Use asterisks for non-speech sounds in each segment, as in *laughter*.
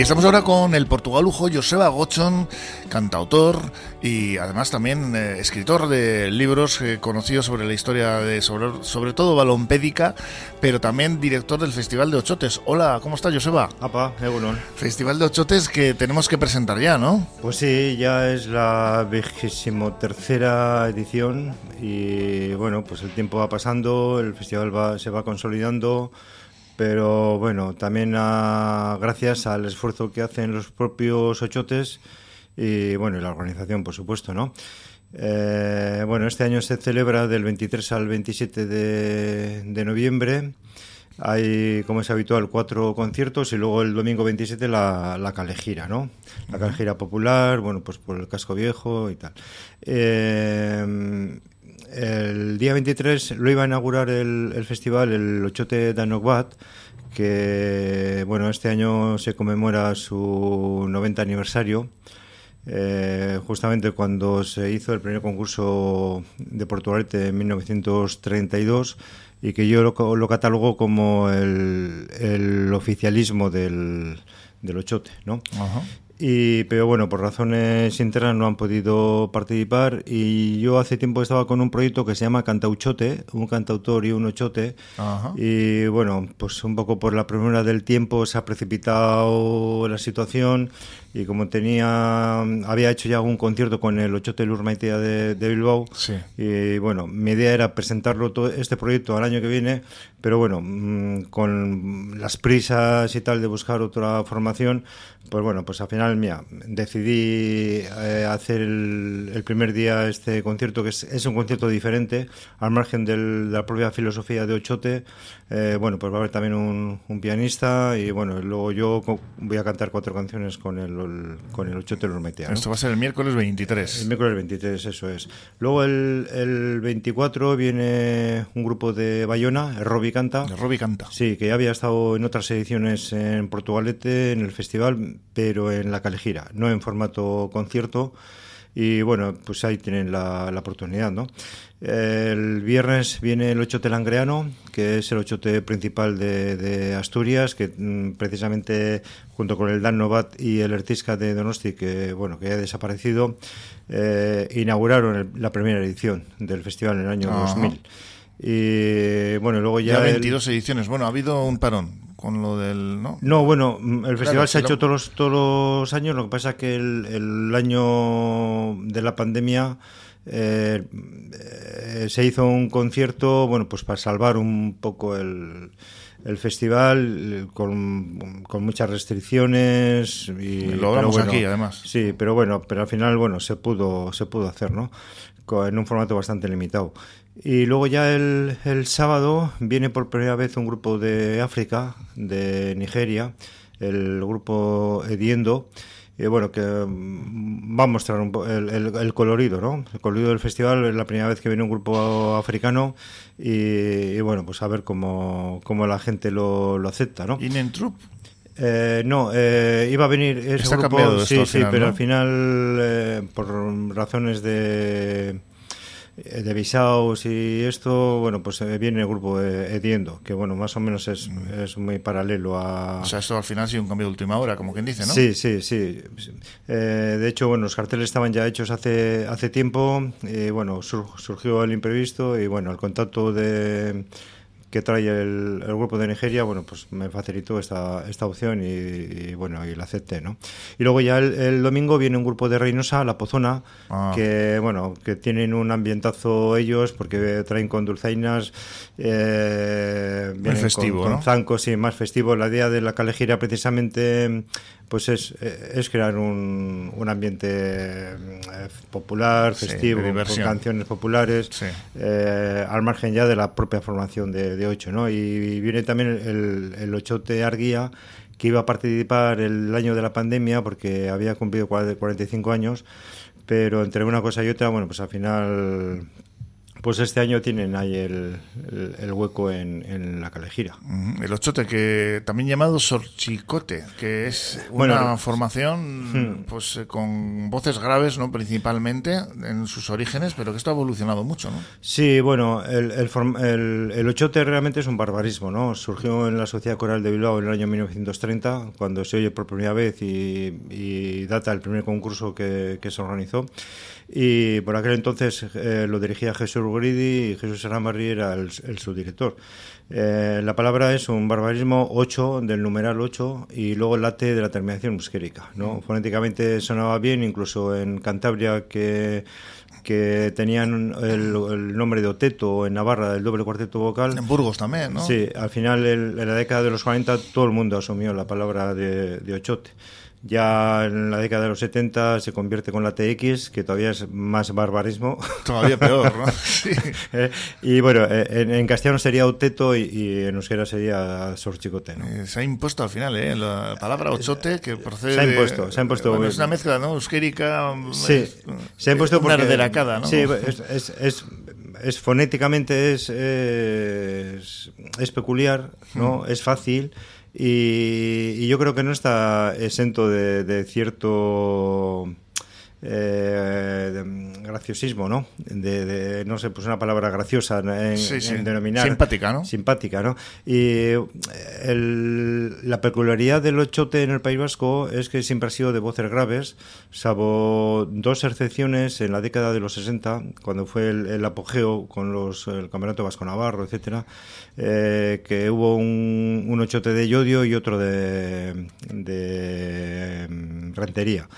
Y estamos ahora con el portugalujo Joseba Gochon, cantautor y además también eh, escritor de libros eh, conocidos sobre la historia de sobre, sobre todo balompédica, pero también director del Festival de Ochotes. Hola, ¿cómo estás, Joseba? Apa, Egunon. Festival de Ochotes que tenemos que presentar ya, ¿no? Pues sí, ya es la vigésimo tercera edición y bueno, pues el tiempo va pasando, el festival va, se va consolidando pero bueno, también gracias al esfuerzo que hacen los propios ochotes y bueno, y la organización, por supuesto, ¿no? Eh, bueno, este año se celebra del 23 al 27 de, noviembre. Hay, como es habitual, cuatro conciertos y luego el domingo 27 la, la calejira, ¿no? La calejira popular, bueno, pues por el casco viejo y tal. Eh, el día 23 lo iba a inaugurar el, festival el Ochote Danogbat, que bueno, este año se conmemora su 90 aniversario. Eh, justamente cuando se hizo el primer concurso de Portugalete en 1932 y que yo lo, lo catalogo como el, oficialismo del, del Ochote, ¿no? Y, pero bueno, por razones internas no han podido participar. Y yo hace tiempo estaba con un proyecto que se llama Cantauchote, un cantautor y un ochote. Y bueno, pues un poco por la primera del tiempo se ha precipitado la situación. Y como tenía había hecho ya algún concierto con el Ochote Lurmaitea de, de Bilbao y bueno, mi idea era presentarlo todo este proyecto al año que viene, pero bueno, mm, con las prisas y tal de buscar otra formación, pues bueno, pues al final, mira, decidí eh, hacer el, primer día este concierto, que es, un concierto diferente, al margen de la propia filosofía de Ochote. Eh, bueno, pues va a haber también un, pianista y bueno, luego yo voy a cantar cuatro canciones con el, con el Ochote Lormetea. Esto va a ser el miércoles 23. El miércoles 23, eso es. Luego el, el 24 viene un grupo de Bayona, el Robbie Canta. El Robbie Canta. Sí, que ya había estado en otras ediciones en Portugalete, en el festival pero en la calejira, no en formato concierto. Y bueno, pues ahí tienen la, oportunidad, ¿no? El viernes viene el Ochote Langreano, que es el Ochote principal de, Asturias, que mm, precisamente junto con el Dan Novat y el Ertisca de Donosti, que bueno, que ha desaparecido, eh, inauguraron la primera edición del festival en el año 2000. Y bueno, luego ya... ya 22 ediciones. Bueno, ha habido un parón con lo del... No, no bueno, el festival se ha hecho todos los, todos los años, lo que pasa es que el, año de la pandemia eh, eh, se hizo un concierto, bueno, pues para salvar un poco el, el festival con, con, muchas restricciones y lo vamos aquí además. Sí pero bueno pero al final bueno se pudo se pudo hacer no en un formato bastante limitado y luego ya el, el, sábado viene por primera vez un grupo de África, de Nigeria, el grupo Ediendo, y bueno, que mm, va a mostrar un el, el, colorido, ¿no? El colorido del festival es la primera vez que viene un grupo africano y, bueno, pues a ver cómo, cómo la gente lo, lo acepta, ¿no? ¿Inentrup? Eh, no, eh, iba a venir ese grupo, sí, sí, pero al final, eh, por razones de eh, de Visaos y esto, bueno, pues eh, viene el grupo Ediendo, que bueno, más o menos es, es, muy paralelo a... O sea, esto al final ha sido un cambio de última hora, como quien dice, ¿no? Sí, sí, sí. Eh, de hecho, bueno, los carteles estaban ya hechos hace, hace tiempo, y bueno, surgió el imprevisto y bueno, el contacto de que trae el, grupo de Nigeria, bueno, pues me facilitó esta, esta opción y, bueno, y la acepté, ¿no? Y luego ya el, domingo viene un grupo de Reynosa, La Pozona, ah. que, bueno, que tienen un ambientazo ellos porque traen con dulzainas, eh, festivo, con, zancos y más festivo. La idea de la calejira precisamente pues es, es crear un, un ambiente eh, popular, festivo, con canciones populares, eh, al margen ya de la propia formación de, de Ocho, ¿no? Y viene también el, el Ochote Arguía, que iba a participar el año de la pandemia porque había cumplido 45 años, pero entre una cosa y otra, bueno, pues al final pues este año tienen ahí el, el, hueco en, en, la calejira. El ochote, que también llamado sorchicote, que es una formación pues eh, con voces graves, ¿no? Principalmente en sus orígenes, pero que esto ha evolucionado mucho, ¿no? Sí, bueno, el, el, el, ochote realmente es un barbarismo, ¿no? Surgió en la Sociedad Coral de Bilbao en el año 1930, cuando se oye por primera vez y, y data el primer concurso que, que se organizó. Y por aquel entonces eh, lo dirigía Jesús Gridi y Jesús Aramarri era el, subdirector. Eh, la palabra es un barbarismo 8 del numeral 8 y luego el late de la terminación musquérica. ¿no? Fonéticamente sonaba bien, incluso en Cantabria que que tenían el, nombre de Oteto o en Navarra el doble cuarteto vocal. En Burgos también, ¿no? Sí, al final en la década de los 40 todo el mundo asumió la palabra de, de Ochote. Ya en la década de los 70 se convierte con la TX, que todavía es más barbarismo. *laughs* Todavía peor, ¿no? *laughs* Eh, y bueno, eh, en, castellano sería Oteto y, en euskera sería Sorchicote, ¿no? Eh, se ha impuesto al final, ¿eh? La palabra ochote que procede... Se ha impuesto, se ha impuesto. es una mezcla, ¿no? Euskérica... Sí, se ha impuesto porque... Una ¿no? Sí, es, es, es, fonéticamente es, es, peculiar, ¿no? Hmm. Es fácil... Y, yo creo que no está exento de cierto eh, graciosismo, ¿no? De, no sé, pues una palabra graciosa en, denominar. Simpática, ¿no? Simpática, ¿no? Y la peculiaridad del ochote en el País Vasco es que siempre ha sido de voces graves, salvo dos excepciones en la década de los 60, cuando fue el, apogeo con los, el Campeonato Vasco Navarro, etcétera, eh, que hubo un, un ochote de yodio y otro de, de mm, rentería.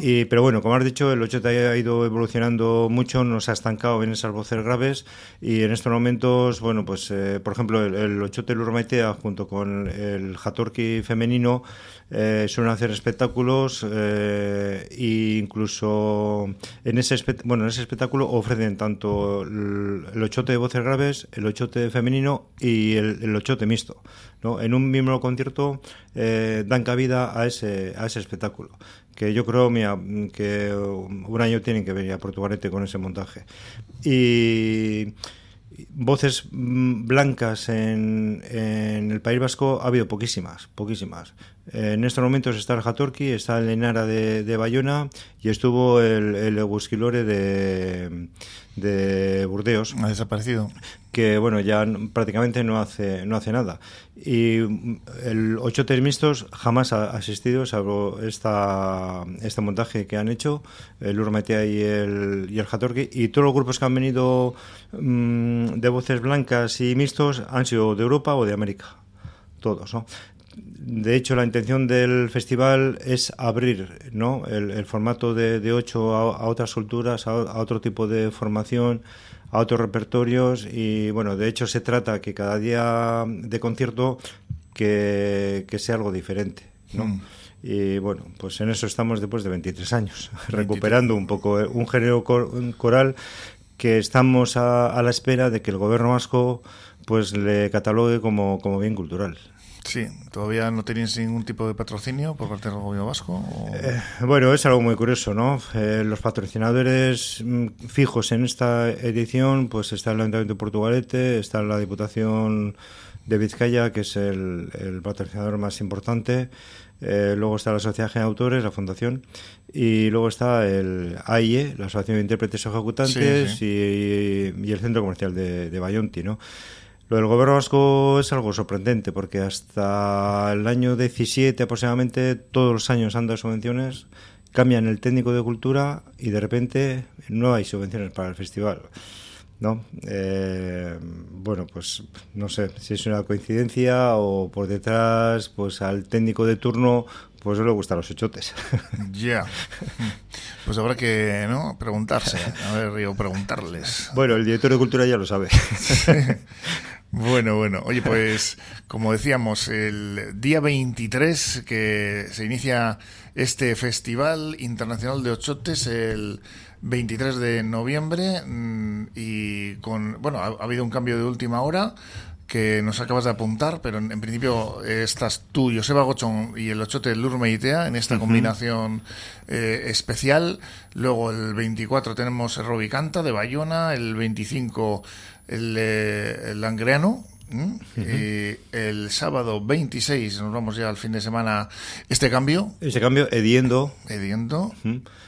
Y, pero bueno, como has dicho, el 80 ha ido evolucionando mucho, nos ha estancado en esas voces graves y en estos momentos, bueno, pues eh, por ejemplo, el, el Ochote Lurmaitea junto con el Jatorki femenino eh, suelen hacer espectáculos eh, e incluso en ese, bueno, en ese espectáculo ofrecen tanto el, ochote de voces graves, el ochote femenino y el, ochote mixto. ¿no? En un mismo concierto eh, dan cabida a ese, a ese espectáculo que yo creo mira, que un año tienen que venir a Portugalete con ese montaje. Y voces mm, blancas en, en, el País Vasco ha habido poquísimas, poquísimas. En estos momentos está el Jatorki, está el Enara de, de Bayona y estuvo el, el de, de Burdeos. Ha desaparecido. Que bueno, ya prácticamente no hace, no hace nada. Y el ocho mixtos jamás ha asistido, salvo esta, este montaje que han hecho, el Urmetea y el, y el Jatorki. Y todos los grupos que han venido mm, de voces blancas y mixtos han sido de Europa o de América. Todos, ¿no? De hecho, la intención del festival es abrir ¿no? el, formato de, de ocho a, otras culturas, a, otro tipo de formación, a otros repertorios y, bueno, de hecho se trata que cada día de concierto que, sea algo diferente, ¿no? Mm. Y bueno, pues en eso estamos después de 23 años, *laughs* recuperando un poco eh, un género coral que estamos a, a, la espera de que el gobierno vasco pues le catalogue como, como bien cultural. Sí, ¿todavía no tenéis ningún tipo de patrocinio por parte del gobierno vasco? Eh, bueno, es algo muy curioso, ¿no? Eh, los patrocinadores mm, fijos en esta edición, pues está el Ayuntamiento de Portugalete, está la Diputación de Vizcaya, que es el, patrocinador más importante, eh, luego está la Sociedad de Autores, la Fundación, y luego está el AIE, la Asociación de Intérpretes Ejecutantes, Y, el Centro Comercial de, de Bayonti, ¿no? Lo del gobierno vasco es algo sorprendente porque hasta el año 17 aproximadamente todos los años han dado subvenciones, cambian el técnico de cultura y de repente no hay subvenciones para el festival. ¿no? Eh, bueno, pues no sé si es una coincidencia o por detrás, pues al técnico de turno, pues no le gustan los hechotes. *laughs* Ya. Pues habrá que ¿no? preguntarse, a ver, o preguntarles. Bueno, el director de cultura ya lo sabe. Bueno, bueno. Oye, pues como decíamos, el día 23 que se inicia este Festival Internacional de Ochotes, el 23 de noviembre, mm, y con, bueno, ha, habido un cambio de última hora que nos acabas de apuntar, pero en, principio estás tú, Joseba Gochón y el Ochote Lurmeitea en esta combinación especial. Luego el 24 tenemos Robicanta de Bayona, el 25 el, el Langreano y el sábado 26 nos vamos ya al fin de semana. Este cambio. Ese cambio, Ediendo. Ediendo.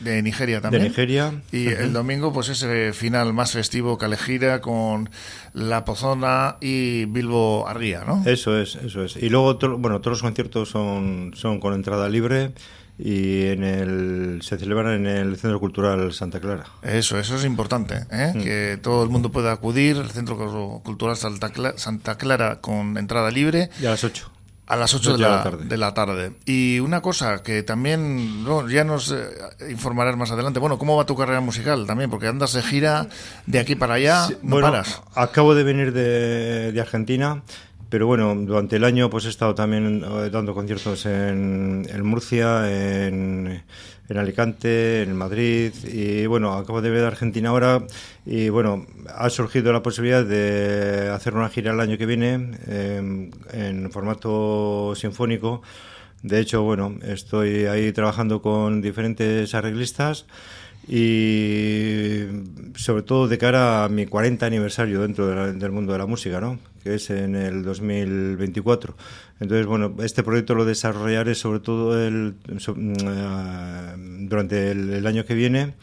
De Nigeria también. De Nigeria. Y el domingo, pues ese final más festivo, Calejira, con La Pozona y Bilbo Arría, ¿no? Eso es, eso es. Y luego, bueno, todos los conciertos son, son con entrada libre y en el se celebran en el Centro Cultural Santa Clara. Eso, eso es importante, ¿eh? mm. que todo el mundo pueda acudir al Centro Cultural Santa Clara, Santa Clara con entrada libre. Y a las 8. A las 8 de la, de la, tarde. Y una cosa que también ya nos eh, informarás más adelante. Bueno, ¿cómo va tu carrera musical también? Porque andas de gira de aquí para allá, no paras. Acabo de venir de, de Argentina pero bueno, durante el año pues he estado también eh, dando conciertos en, Murcia, en, Alicante, en Madrid y bueno, acabo de ver Argentina ahora y bueno, ha surgido la posibilidad de hacer una gira el año que viene em, en formato sinfónico. De hecho, bueno, estoy ahí trabajando con diferentes arreglistas y sobre todo de cara a mi 40 aniversario dentro del mundo de la música, ¿no? que es en el 2024. Entonces, bueno, este proyecto lo desarrollaré sobre todo el, eh, durante el, año que viene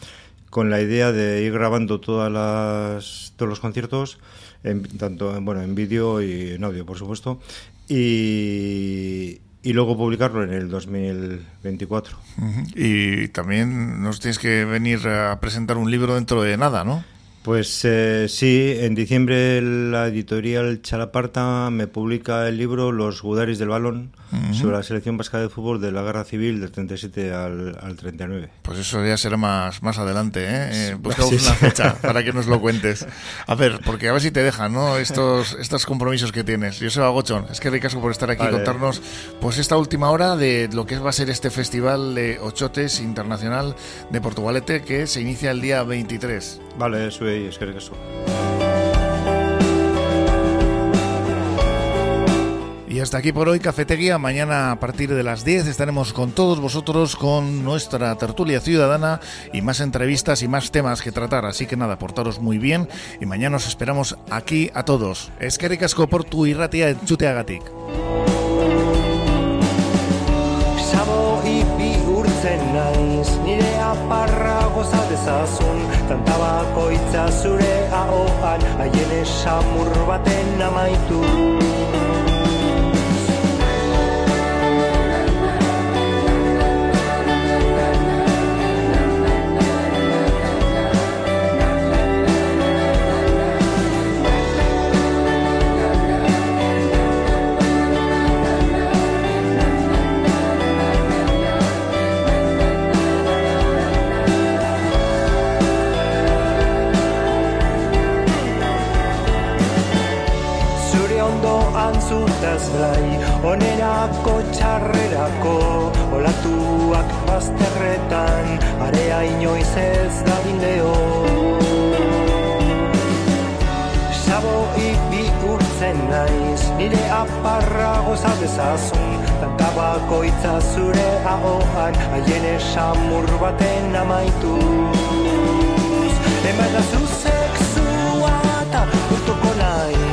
con la idea de ir grabando todas las, todos los conciertos, en, tanto bueno, en vídeo y en audio, por supuesto, y, y luego publicarlo en el 2024. Y también nos tienes que venir a presentar un libro dentro de nada, ¿no? Pues eh, sí, en diciembre la editorial Chalaparta me publica el libro Los Gudaris del Balón sobre la selección vasca de fútbol de la guerra civil del 37 al, al 39. Pues eso ya será más, más adelante, ¿eh? eh buscamos una fecha *laughs* para que nos lo cuentes. A ver, porque a ver si te dejan, ¿no? Estos, estos compromisos que tienes. Yo soy Agochón, es que ricasco por estar aquí y contarnos pues esta última hora de lo que va a ser este festival de Ochotes Internacional de Portugalete que se inicia el día 23. Vale, eso es que eso. Y hasta aquí por hoy Cafetería. Mañana a partir de las 10 estaremos con todos vosotros con nuestra tertulia ciudadana y más entrevistas y más temas que tratar. Así que nada, portaros muy bien y mañana os esperamos aquí a todos. Es que ricasco por tu irratia en chuteagatik. nire aparra goza bezazun Tantabako itzazure ahoan Aien esamur baten amaitu Eman da zuzek zua urtuko nahi